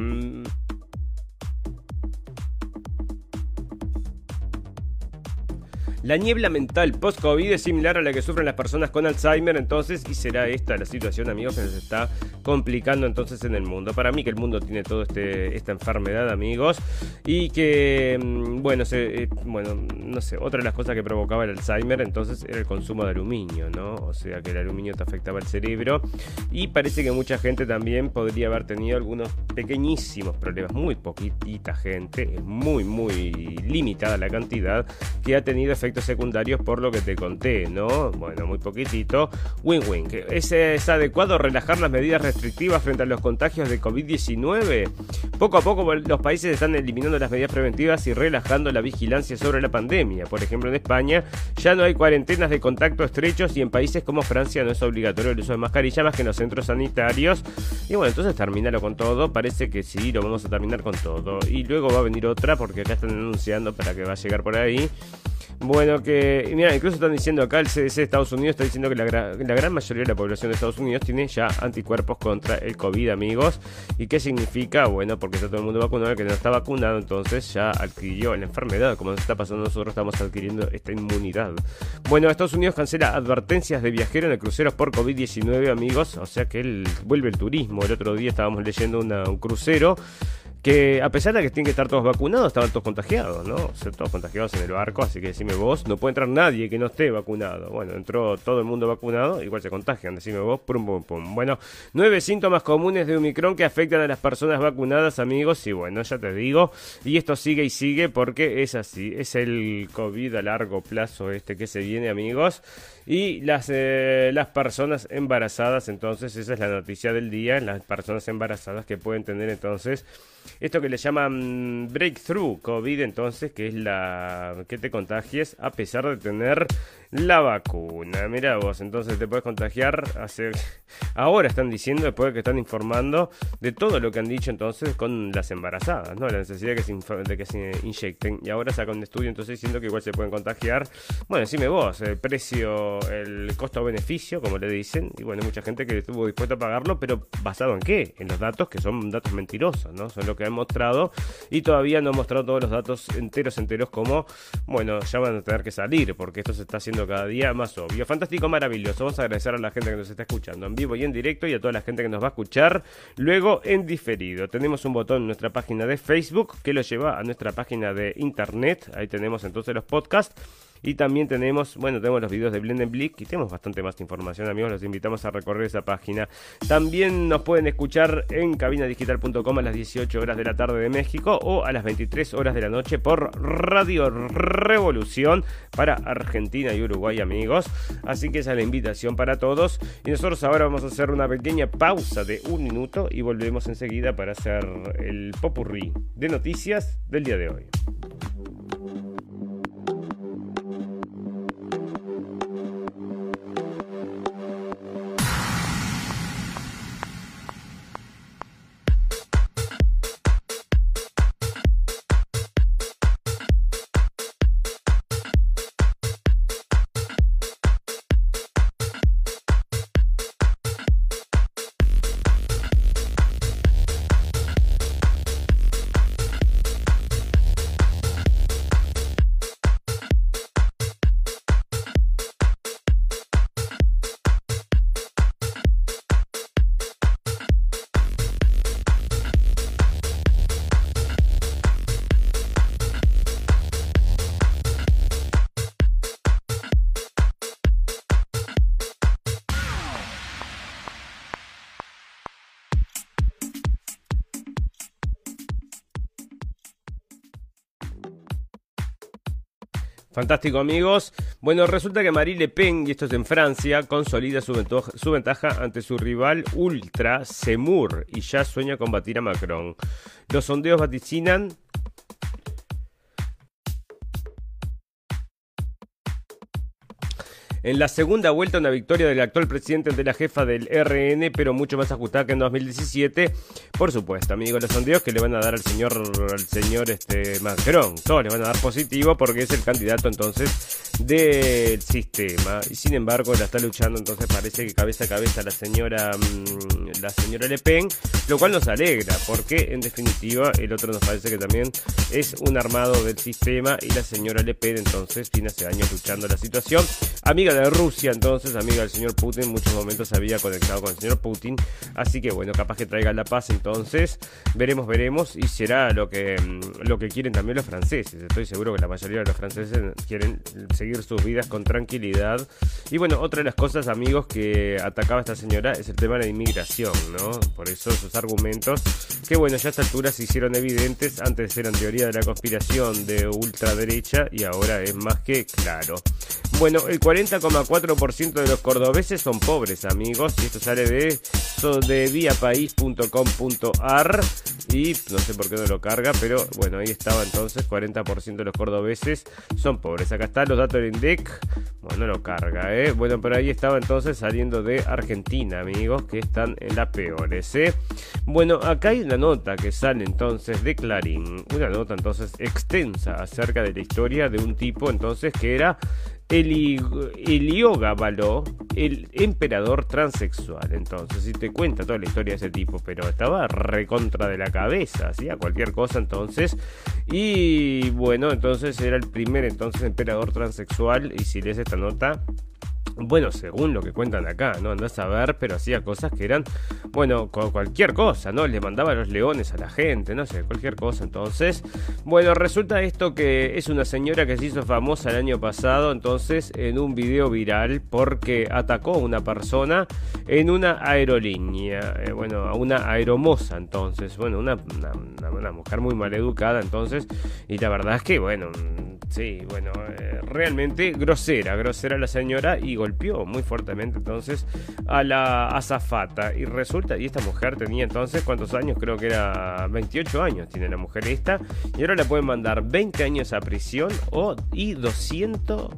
La niebla mental post-COVID es similar a la que sufren las personas con Alzheimer, entonces, y será esta la situación, amigos, que nos está complicando entonces en el mundo. Para mí que el mundo tiene toda este, esta enfermedad, amigos, y que, mm, bueno, se, eh, bueno, no sé, otra de las cosas que provocaba el Alzheimer entonces era el consumo de aluminio, ¿no? O sea que el aluminio te afectaba el cerebro y parece que mucha gente también podría haber tenido algunos pequeñísimos problemas, muy poquitita gente, es muy, muy limitada la cantidad que ha tenido efectos secundarios por lo que te conté, ¿no? Bueno, muy poquitito. Win-win. ¿Es, ¿Es adecuado relajar las medidas restrictivas frente a los contagios de COVID-19? Poco a poco los países están eliminando las medidas preventivas y relajando la vigilancia sobre la pandemia. Por ejemplo, en España ya no hay cuarentenas de contacto estrechos y en países como Francia no es obligatorio el uso de mascarilla más que en los centros sanitarios. Y bueno, entonces terminalo con todo. Parece que sí, lo vamos a terminar con todo. Y luego va a venir otra porque acá están anunciando para que va a llegar por ahí. Bueno, que mira, incluso están diciendo acá el CDC de Estados Unidos está diciendo que la, gran mayoría de la población de Estados Unidos tiene ya anticuerpos contra el COVID, amigos. ¿Y qué significa? Bueno, porque está todo el mundo vacunado, el que no está vacunado, entonces ya adquirió la enfermedad, como nos está pasando nosotros, estamos adquiriendo esta inmunidad. Bueno, Estados Unidos cancela advertencias de viajeros en el cruceros por COVID-19, amigos. O sea que él vuelve el turismo. El otro día estábamos leyendo un crucero que a pesar de que tienen que estar todos vacunados, estaban todos contagiados, ¿no? O todos contagiados en el barco, así que decime vos, no puede entrar nadie que no esté vacunado. Bueno, entró todo el mundo vacunado, igual se contagian, decime vos, pum, pum, pum. Bueno, nueve síntomas comunes de Omicron que afectan a las personas vacunadas, amigos, y bueno, ya te digo, y esto sigue y sigue porque es así, es el COVID a largo plazo este que se viene, amigos. Y las, eh, las personas embarazadas, entonces, esa es la noticia del día, las personas embarazadas que pueden tener entonces esto que le llaman breakthrough COVID, entonces, que es la que te contagies a pesar de tener la vacuna. Mira vos, entonces te puedes contagiar. Hace... Ahora están diciendo, después de que están informando de todo lo que han dicho entonces con las embarazadas, ¿no? La necesidad de que se, de que se inyecten. Y ahora sacan un estudio entonces diciendo que igual se pueden contagiar. Bueno, decime vos, el precio, el costo-beneficio, como le dicen. Y bueno, mucha gente que estuvo dispuesta a pagarlo, pero ¿basado en qué? En los datos que son datos mentirosos, ¿no? Son lo que han mostrado. Y todavía no han mostrado todos los datos enteros, enteros, como, bueno, ya van a tener que salir, porque esto se está haciendo cada día más obvio. Fantástico, maravilloso. Vamos a agradecer a la gente que nos está escuchando en vivo y en directo y a toda la gente que nos va a escuchar luego en diferido. Tenemos un botón en nuestra página de Facebook que lo lleva a nuestra página de internet. Ahí tenemos entonces los podcasts y también tenemos, bueno, tenemos los videos de Blendenblick y tenemos bastante más información, amigos. Los invitamos a recorrer esa página. También nos pueden escuchar en cabinadigital.com a las 18 horas de la tarde de México o a las 23 horas de la noche por Radio Revolución para Argentina y Uruguay, amigos. Así que esa es la invitación para todos. Y nosotros ahora vamos a hacer una pequeña pausa de un minuto y volvemos enseguida para hacer el popurrí de noticias del día de hoy. Fantástico amigos. Bueno, resulta que Marie Le Pen, y esto es en Francia, consolida su, ventaja ante su rival ultra Semur y ya sueña con batir a Macron. Los sondeos vaticinan En la segunda vuelta, una victoria del actual presidente ante la jefa del RN, pero mucho más ajustada que en 2017. Por supuesto, amigos, los sondeos que le van a dar al señor, al señor este, Macron. Todos le van a dar positivo porque es el candidato entonces del sistema. Y sin embargo, la está luchando, entonces parece que cabeza a cabeza la señora, mm, la señora Le Pen, lo cual nos alegra, porque en definitiva el otro nos parece que también es un armado del sistema y la señora Le Pen entonces tiene hace años luchando la situación. amiga de Rusia, entonces, amiga del señor Putin, muchos momentos había conectado con el señor Putin, así que bueno, capaz que traiga la paz, entonces, veremos, veremos, y será lo que, mm, lo que quieren también los franceses, estoy seguro que la mayoría de los franceses quieren seguir sus vidas con tranquilidad, y bueno, otra de las cosas, amigos, que atacaba esta señora es el tema de la inmigración, ¿no? Por eso sus argumentos, que bueno, ya a esta altura se hicieron evidentes, antes eran teoría de la conspiración de ultraderecha y ahora es más que claro. Bueno, el 40,4% de los cordobeses son pobres, amigos, y esto sale de, de y no sé por qué no lo carga, pero bueno, ahí estaba entonces, 40% de los cordobeses son pobres. Acá están los datos del INDEC, bueno, no lo carga, ¿eh? Bueno, pero ahí estaba entonces saliendo de Argentina, amigos, que están en las peores, ¿eh? Bueno, acá hay una nota que sale entonces de Clarín, una nota entonces extensa acerca de la historia de un tipo entonces que era Baló, el emperador transexual. Entonces, si te cuenta toda la historia de ese tipo, pero estaba recontra de la cabeza, hacía cualquier cosa entonces. Y bueno, entonces era el primer entonces emperador transexual. Y si lees esta nota, bueno, según lo que cuentan acá, ¿no? Andás a ver, pero hacía cosas que eran, bueno, cualquier cosa, ¿no? Le mandaba los leones a la gente, no sé, cualquier cosa. Entonces, bueno, resulta esto que es una señora que se hizo famosa el año pasado, entonces, en un video viral, porque atacó a una persona en una aerolínea, eh, bueno, a una aeromoza, entonces, bueno, una, una, una mujer muy mal educada, entonces, y la verdad es que, bueno, sí, bueno, eh, realmente grosera, grosera la señora y golpeó muy fuertemente entonces a la azafata. Y resulta, y esta mujer tenía entonces, ¿cuántos años? Creo que era 28 años tiene la mujer esta. Y ahora le pueden mandar 20 años a prisión o y 200...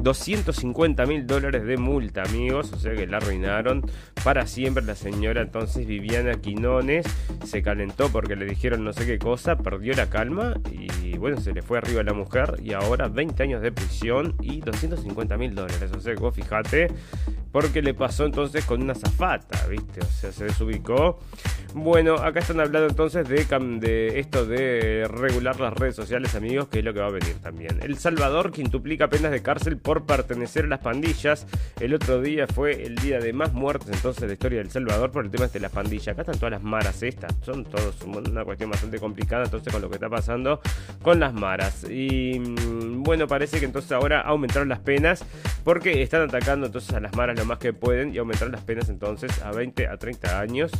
250 mil dólares de multa, amigos. O sea que la arruinaron para siempre. La señora entonces Viviana Quinones se calentó porque le dijeron no sé qué cosa, perdió la calma y bueno, se le fue arriba la mujer y ahora 20 años de prisión y 250 mil dólares. O sea que vos fijate porque le pasó entonces con una zafata, ¿viste? O sea, se desubicó. Bueno, acá están hablando entonces de, de esto de regular las redes sociales, amigos, que es lo que va a venir también. El Salvador quintuplica penas de cárcel por pertenecer a las pandillas. El otro día fue el día de más muertes entonces de la historia del Salvador por el tema de las pandillas. Acá están todas las maras estas. Son todos una cuestión bastante complicada entonces con lo que está pasando con las maras. Y mm, bueno, parece que entonces ahora aumentaron las penas porque están atacando entonces a las maras lo más que pueden y aumentaron las penas entonces a 20 a 30 años.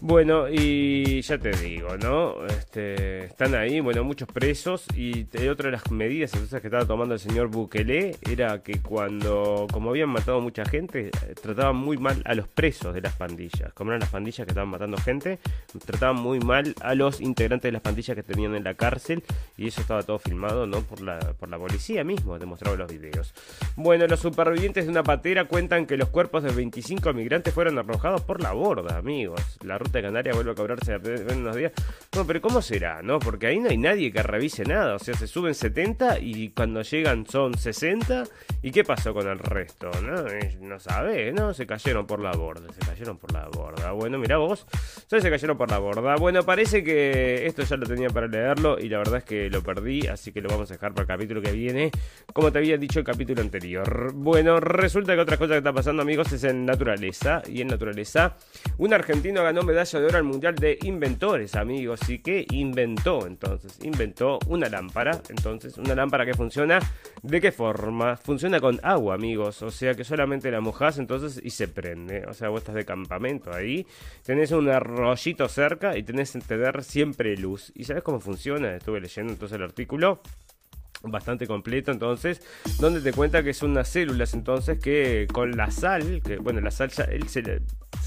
Bueno, y ya te digo, ¿no? Este, están ahí, bueno, muchos presos. Y otra de las medidas entonces que estaba tomando el señor Bukele era que cuando, como habían matado mucha gente, trataban muy mal a los presos de las pandillas. Como eran las pandillas que estaban matando gente, trataban muy mal a los integrantes de las pandillas que tenían en la cárcel. Y eso estaba todo filmado, ¿no? Por la, por la policía mismo, demostrado los videos. Bueno, los supervivientes de una patera cuentan que los cuerpos de 25 migrantes fueron arrojados por la borda, amigos. La de Canarias vuelve a cobrarse en unos días. No, pero ¿cómo será? ¿No? Porque ahí no hay nadie que revise nada. O sea, se suben 70 y cuando llegan son 60. ¿Y qué pasó con el resto? No, no sabe, ¿no? Se cayeron por la borda. Se cayeron por la borda. Bueno, mira vos. Se cayeron por la borda. Bueno, parece que esto ya lo tenía para leerlo y la verdad es que lo perdí. Así que lo vamos a dejar para el capítulo que viene. Como te había dicho el capítulo anterior. Bueno, resulta que otra cosa que está pasando, amigos, es en naturaleza. Y en naturaleza, un argentino ganó medalla de oro al Mundial de Inventores, amigos. ¿Y qué inventó entonces? Inventó una lámpara. Entonces, una lámpara que funciona. ¿De qué forma? Funciona con agua, amigos. O sea que solamente la mojas entonces y se prende. O sea, vos estás de campamento ahí. Tenés un arroyito cerca y tenés que tener siempre luz. ¿Y sabes cómo funciona? Estuve leyendo entonces el artículo bastante completo entonces donde te cuenta que son unas células entonces que con la sal que bueno la sal ya él se,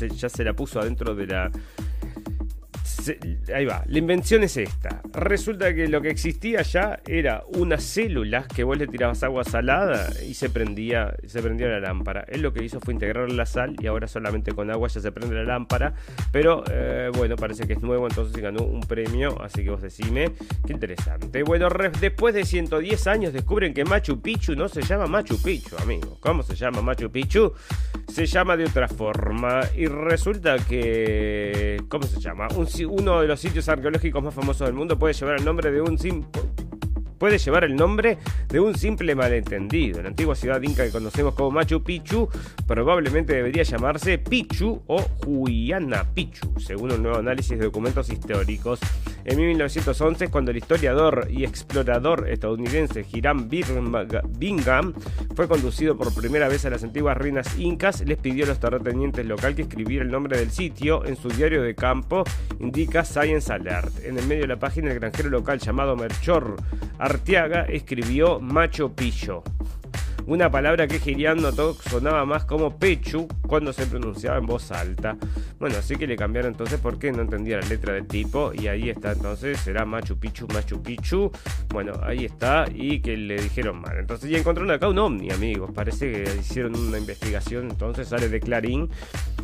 ya se la puso adentro de la ahí va, la invención es esta. Resulta que lo que existía ya era unas células que vos le tirabas agua salada y se prendía, se prendía la lámpara. Él lo que hizo fue integrar la sal y ahora solamente con agua ya se prende la lámpara. Pero eh, bueno, parece que es nuevo, entonces ganó un premio. Así que vos decime, qué interesante. Bueno, después de 110 años descubren que Machu Picchu no se llama Machu Picchu, amigo. ¿Cómo se llama Machu Picchu? Se llama de otra forma. Y resulta que. ¿Cómo se llama? Un, uno de los sitios arqueológicos más famosos del mundo puede llevar el nombre de un puede llevar el nombre de un simple malentendido. La antigua ciudad inca que conocemos como Machu Picchu probablemente debería llamarse Pichu o Huayna Picchu, según un nuevo análisis de documentos históricos. En 1911, cuando el historiador y explorador estadounidense Hiram Bingham fue conducido por primera vez a las antiguas ruinas incas, les pidió a los terratenientes local que escribiera el nombre del sitio en su diario de campo, indica Science Alert. En el medio de la página, el granjero local llamado Merchor Arteaga escribió Macho Pillo una palabra que Girián notó sonaba más como Pechu cuando se pronunciaba en voz alta. Bueno, así que le cambiaron entonces porque no entendía la letra del tipo y ahí está entonces, será Machu Picchu, Machu Picchu. Bueno, ahí está y que le dijeron mal. Entonces ya encontraron acá un ovni, amigos. Parece que hicieron una investigación, entonces sale de Clarín.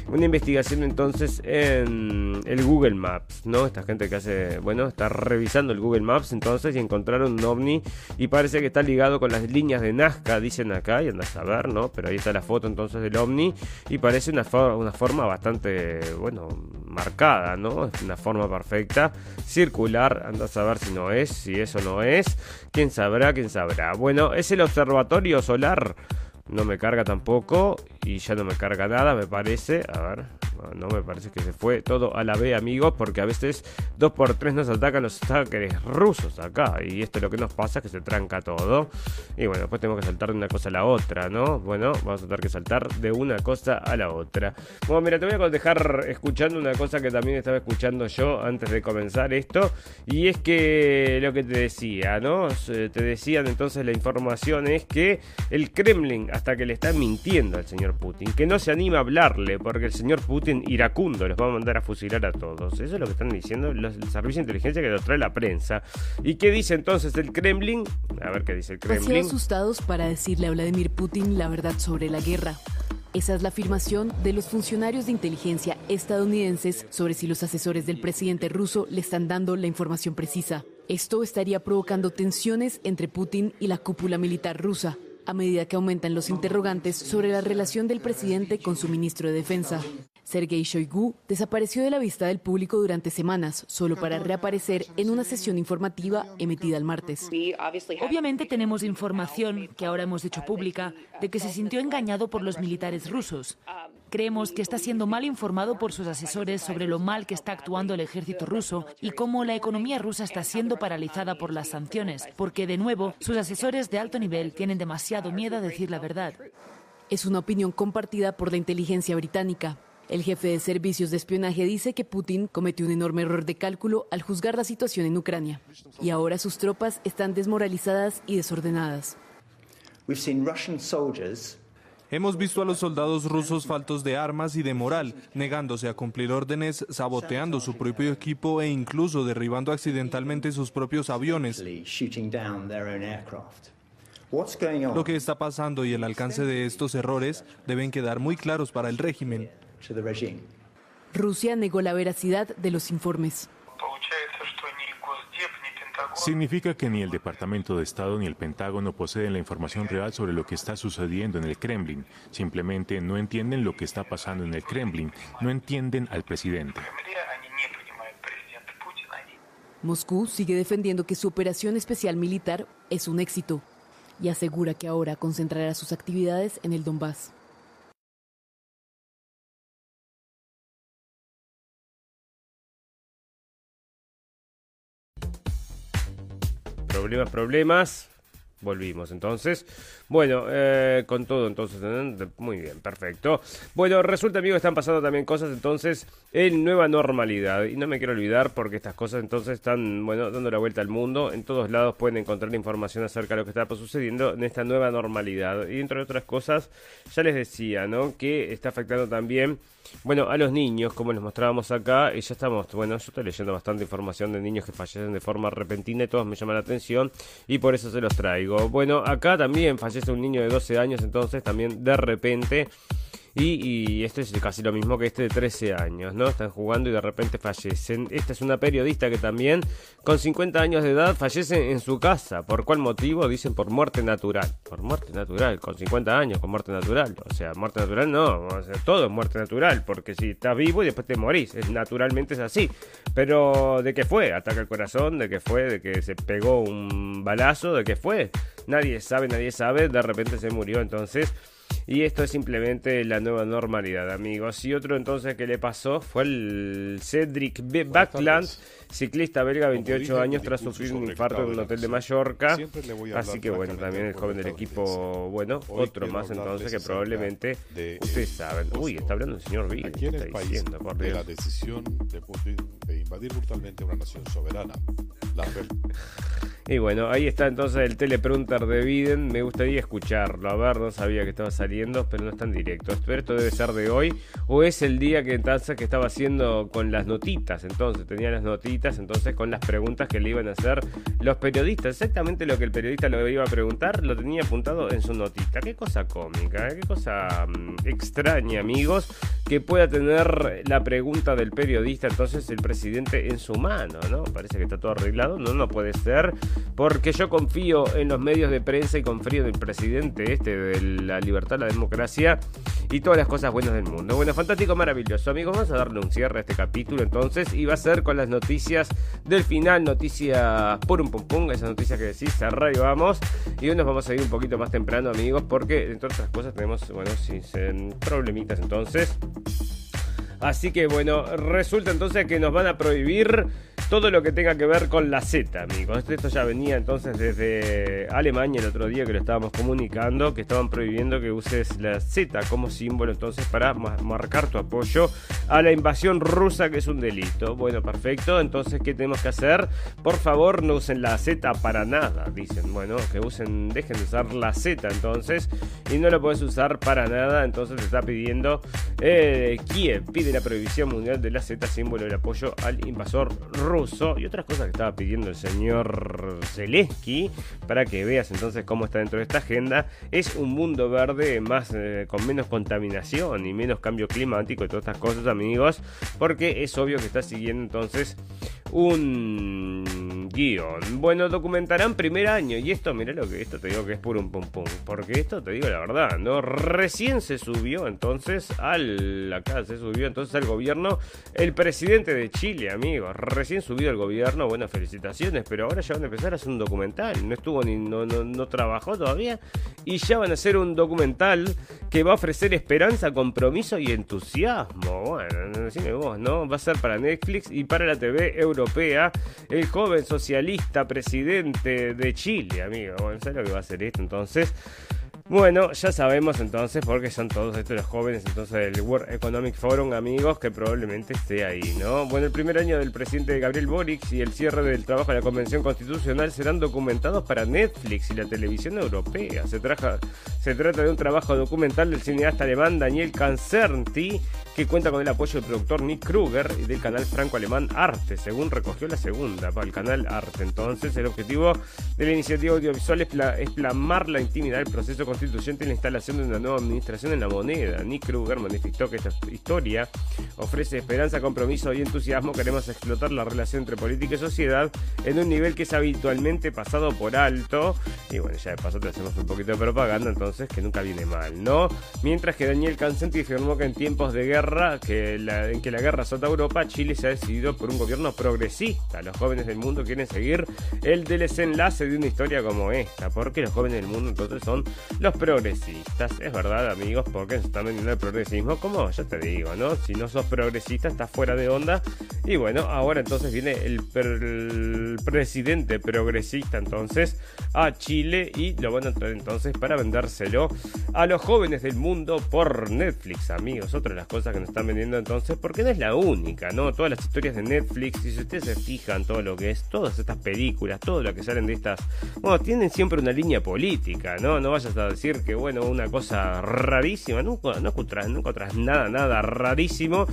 Una investigación entonces en el Google Maps, ¿no? Esta gente que hace, bueno, está revisando el Google Maps entonces y encontraron un ovni y parece que está ligado con las líneas de Nazca, dicen acá y andas a ver, ¿no? Pero ahí está la foto entonces del ovni y parece una, una forma bastante, bueno, marcada, ¿no? Una forma perfecta, circular, andas a ver si no es, si eso no es, quién sabrá, quién sabrá. Bueno, es el observatorio solar, no me carga tampoco y ya no me carga nada, me parece, a ver, no me parece que se fue todo a la B, amigos, porque a veces dos por tres nos atacan los hackers rusos acá. Y esto es lo que nos pasa, que se tranca todo. Y bueno, después tenemos que saltar de una cosa a la otra, ¿no? Bueno, vamos a tener que saltar de una cosa a la otra. Bueno, mira, te voy a dejar escuchando una cosa que también estaba escuchando yo antes de comenzar esto. Y es que lo que te decía, ¿no? Te decían entonces la información es que el Kremlin, hasta que le está mintiendo al señor Putin, que no se anima a hablarle, porque el señor Putin iracundo, los va a mandar a fusilar a todos. Eso es lo que están diciendo los servicios de inteligencia que lo trae la prensa. ¿Y qué dice entonces el Kremlin? A ver qué dice el Kremlin. asustados para decirle a Vladimir Putin la verdad sobre la guerra. Esa es la afirmación de los funcionarios de inteligencia estadounidenses sobre si los asesores del presidente ruso le están dando la información precisa. Esto estaría provocando tensiones entre Putin y la cúpula militar rusa, a medida que aumentan los interrogantes sobre la relación del presidente con su ministro de Defensa. Sergei Shoigu desapareció de la vista del público durante semanas, solo para reaparecer en una sesión informativa emitida el martes. Obviamente tenemos información, que ahora hemos hecho pública, de que se sintió engañado por los militares rusos. Creemos que está siendo mal informado por sus asesores sobre lo mal que está actuando el ejército ruso y cómo la economía rusa está siendo paralizada por las sanciones, porque de nuevo sus asesores de alto nivel tienen demasiado miedo a decir la verdad. Es una opinión compartida por la inteligencia británica. El jefe de servicios de espionaje dice que Putin cometió un enorme error de cálculo al juzgar la situación en Ucrania y ahora sus tropas están desmoralizadas y desordenadas. Hemos visto a los soldados rusos faltos de armas y de moral, negándose a cumplir órdenes, saboteando su propio equipo e incluso derribando accidentalmente sus propios aviones. Lo que está pasando y el alcance de estos errores deben quedar muy claros para el régimen. Rusia negó la veracidad de los informes. Significa que ni el Departamento de Estado ni el Pentágono poseen la información real sobre lo que está sucediendo en el Kremlin. Simplemente no entienden lo que está pasando en el Kremlin, no entienden al presidente. Moscú sigue defendiendo que su operación especial militar es un éxito y asegura que ahora concentrará sus actividades en el Donbass. Problemas, problemas. Volvimos entonces. Bueno, eh, con todo entonces. ¿eh? Muy bien, perfecto. Bueno, resulta, amigos, están pasando también cosas entonces en nueva normalidad. Y no me quiero olvidar porque estas cosas entonces están, bueno, dando la vuelta al mundo. En todos lados pueden encontrar información acerca de lo que está sucediendo en esta nueva normalidad. Y entre otras cosas, ya les decía, ¿no? Que está afectando también bueno, a los niños, como les mostrábamos acá, y ya estamos, bueno, yo estoy leyendo bastante información de niños que fallecen de forma repentina y todos me llaman la atención y por eso se los traigo. Bueno, acá también fallece un niño de 12 años, entonces también de repente Y, esto es casi lo mismo que este de 13 años, ¿no? Están jugando y de repente fallecen. Esta es una periodista que también, con 50 años de edad, fallece en su casa. ¿Por cuál motivo? Dicen por muerte natural. Por muerte natural, con 50 años, con muerte natural. O sea, muerte natural no, todo es muerte natural, porque si estás vivo y después te morís, es, naturalmente es así. Pero, ¿de qué fue? ¿Ataca el corazón? ¿De qué fue? ¿De que se pegó un balazo? ¿De qué fue? Nadie sabe, nadie sabe, de repente se murió, entonces... Y esto es simplemente la nueva normalidad, amigos. Y otro entonces que le pasó fue el Cedric Backland, ciclista belga, 28 años, tras sufrir un infarto en un hotel de Mallorca. Así que bueno, también el joven del equipo, bueno, otro más entonces que probablemente ustedes saben. Uy, está hablando el señor Bill. está diciendo, por la decisión de Putin de invadir brutalmente una nación soberana. y bueno, ahí está entonces el teleprompter de Biden. Me gustaría escucharlo. A ver, no sabía que estaba saliendo, pero no está en directo. Pero esto debe ser de hoy. O es el día que entonces que estaba haciendo con las notitas. Entonces, tenía las notitas, entonces con las preguntas que le iban a hacer los periodistas. Exactamente lo que el periodista le iba a preguntar, lo tenía apuntado en su notita. Qué cosa cómica, ¿eh? qué cosa mm, extraña, amigos, que pueda tener la pregunta del periodista, entonces el presidente en su mano, ¿no? Parece que está todo arreglado. No, no puede ser. Porque yo confío en los medios de prensa y confío en el presidente este de la libertad, la democracia y todas las cosas buenas del mundo. Bueno, fantástico, maravilloso. Amigos, vamos a darle un cierre a este capítulo entonces y va a ser con las noticias del final, noticias por un pum pum, esa noticia que decís, radio vamos. Y hoy nos vamos a ir un poquito más temprano, amigos, porque entre otras cosas tenemos, bueno, sí, problemitas entonces. Así que bueno, resulta entonces que nos van a prohibir todo lo que tenga que ver con la Z, amigos. Esto ya venía entonces desde Alemania el otro día que lo estábamos comunicando, que estaban prohibiendo que uses la Z como símbolo entonces para marcar tu apoyo a la invasión rusa, que es un delito. Bueno, perfecto. Entonces, ¿qué tenemos que hacer? Por favor, no usen la Z para nada, dicen. Bueno, que usen, dejen de usar la Z entonces y no lo puedes usar para nada. Entonces, te está pidiendo eh, Kiev, pide la prohibición mundial de la Z, símbolo del apoyo al invasor ruso y otras cosas que estaba pidiendo el señor Zelensky para que veas entonces cómo está dentro de esta agenda es un mundo verde más eh, con menos contaminación y menos cambio climático y todas estas cosas amigos porque es obvio que está siguiendo entonces un guion. Bueno, documentarán primer año. Y esto, mira lo que esto te digo que es puro un pum pum. Porque esto te digo la verdad, ¿no? Recién se subió entonces al. Acá se subió entonces al gobierno el presidente de Chile, amigos. Recién subido al gobierno, buenas felicitaciones. Pero ahora ya van a empezar a hacer un documental. No estuvo ni. No, no, no trabajó todavía. Y ya van a hacer un documental que va a ofrecer esperanza, compromiso y entusiasmo. Bueno, decime vos, ¿no? Va a ser para Netflix y para la TV Euro Europea, el joven socialista presidente de Chile, amigo. Bueno, ¿sabes lo que va a hacer esto entonces? Bueno, ya sabemos entonces, porque son todos estos los jóvenes entonces del World Economic Forum, amigos, que probablemente esté ahí, ¿no? Bueno, el primer año del presidente Gabriel Boric y el cierre del trabajo de la Convención Constitucional serán documentados para Netflix y la televisión europea. Se, se trata de un trabajo documental del cineasta alemán Daniel Cancerti, que cuenta con el apoyo del productor Nick Kruger y del canal franco-alemán Arte, según recogió la segunda para el canal Arte. Entonces, el objetivo de la iniciativa audiovisual es, es plasmar la intimidad del proceso constituyente y la instalación de una nueva administración en la moneda. Nick Kruger manifestó que esta historia ofrece esperanza, compromiso y entusiasmo. Queremos explotar la relación entre política y sociedad en un nivel que es habitualmente pasado por alto. Y bueno, ya de paso te hacemos un poquito de propaganda, entonces que nunca viene mal, ¿no? Mientras que Daniel Cancenti afirmó que en tiempos de guerra, que en que la guerra azota Europa, Chile se ha decidido por un gobierno progresista. Los jóvenes del mundo quieren seguir el desenlace de una historia como esta, porque los jóvenes del mundo entonces son los progresistas. Es verdad, amigos, porque se están vendiendo el progresismo. Como ya te digo, ¿no? Si no sos progresista, estás fuera de onda. Y bueno, ahora entonces viene el, presidente progresista entonces a Chile y lo van a traer entonces para vendérselo a los jóvenes del mundo por Netflix, amigos. Otra de las cosas que nos están vendiendo entonces, porque no es la única, ¿no? Todas las historias de Netflix, y si ustedes se fijan todo lo que es, todas estas películas, todo lo que salen de estas, bueno, tienen siempre una línea política, ¿no? No vayas a decir que, bueno, una cosa rarísima, nunca, no encontrás, nunca nada, nada rarísimo.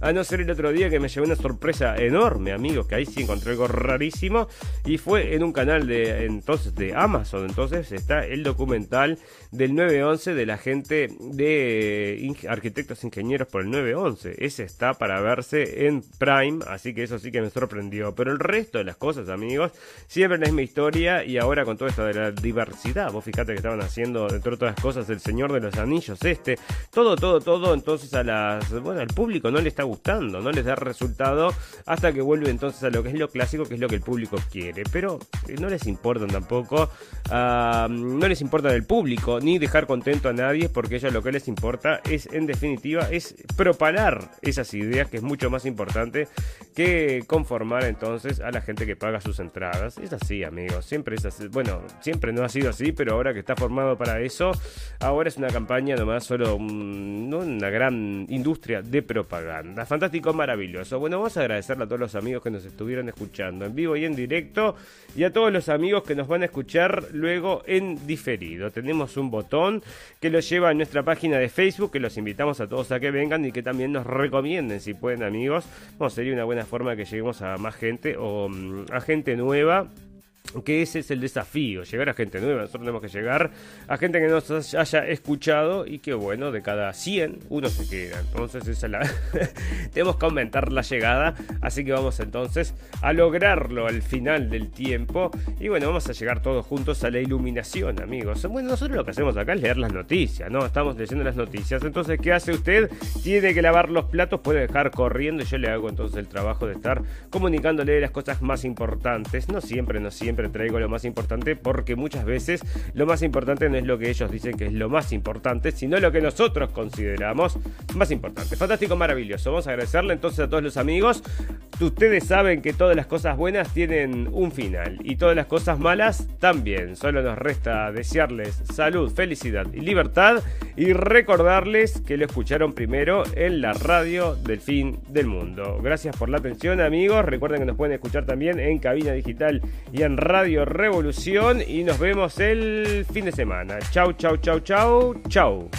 A no ser el otro día que me llevé una sorpresa enorme, amigos, que ahí sí encontré algo rarísimo. Y fue en un canal de entonces de Amazon. Entonces está el documental del 911 de la gente de arquitectos ingenieros por el 911. Ese está para verse en Prime, así que eso sí que me sorprendió. Pero el resto de las cosas, amigos, siempre es mi historia y ahora con todo esto de la diversidad, vos fíjate que estaban haciendo, entre otras cosas, El Señor de los Anillos, este, todo, todo, todo, entonces a las, bueno, al público no le está gustando, no les da resultado hasta que vuelve entonces a lo que es lo clásico, que es lo que el público quiere. Pero eh, no les importa tampoco, no les importa del público, ni dejar contento a nadie, porque ellos lo que les importa es, en definitiva, es propalar esas ideas, que es mucho más importante que conformar entonces a la gente que paga sus entradas. Es así, amigos, siempre es así. Bueno, siempre no ha sido así, pero ahora que está formado para eso, ahora es una campaña nomás, solo una gran industria de propaganda. Fantástico, maravilloso. Bueno, vamos a agradecerle a todos los amigos que nos estuvieron escuchando en vivo y en directo y a todos los amigos que nos van a escuchar luego en diferido. Tenemos un botón que los lleva a nuestra página de Facebook, que los invitamos a todos a que vengan y que también nos recomienden si pueden amigos. Bueno, sería una buena forma que lleguemos a más gente o mm, a gente nueva que ese es el desafío, llegar a gente nueva. Nosotros tenemos que llegar a gente que nos haya escuchado y que, bueno, de cada 100, uno se queda. Entonces, esa la... tenemos que aumentar la llegada. Así que vamos entonces a lograrlo al final del tiempo. Y bueno, vamos a llegar todos juntos a la iluminación, amigos. Bueno, nosotros lo que hacemos acá es leer las noticias, ¿no? Estamos leyendo las noticias. Entonces, ¿qué hace usted? Tiene que lavar los platos, puede dejar corriendo. Yo le hago entonces el trabajo de estar comunicándole las cosas más importantes. No siempre, no siempre traigo lo más importante porque muchas veces lo más importante no es lo que ellos dicen que es lo más importante, sino lo que nosotros consideramos más importante. Fantástico, maravilloso. Vamos a agradecerle entonces a todos los amigos. Ustedes saben que todas las cosas buenas tienen un final y todas las cosas malas también. Solo nos resta desearles salud, felicidad y libertad y recordarles que lo escucharon primero en la radio del fin del mundo. Gracias por la atención amigos. Recuerden que nos pueden escuchar también en cabina digital y en Radio Revolución y nos vemos el fin de semana. Chau, chau, chau, chau, chau.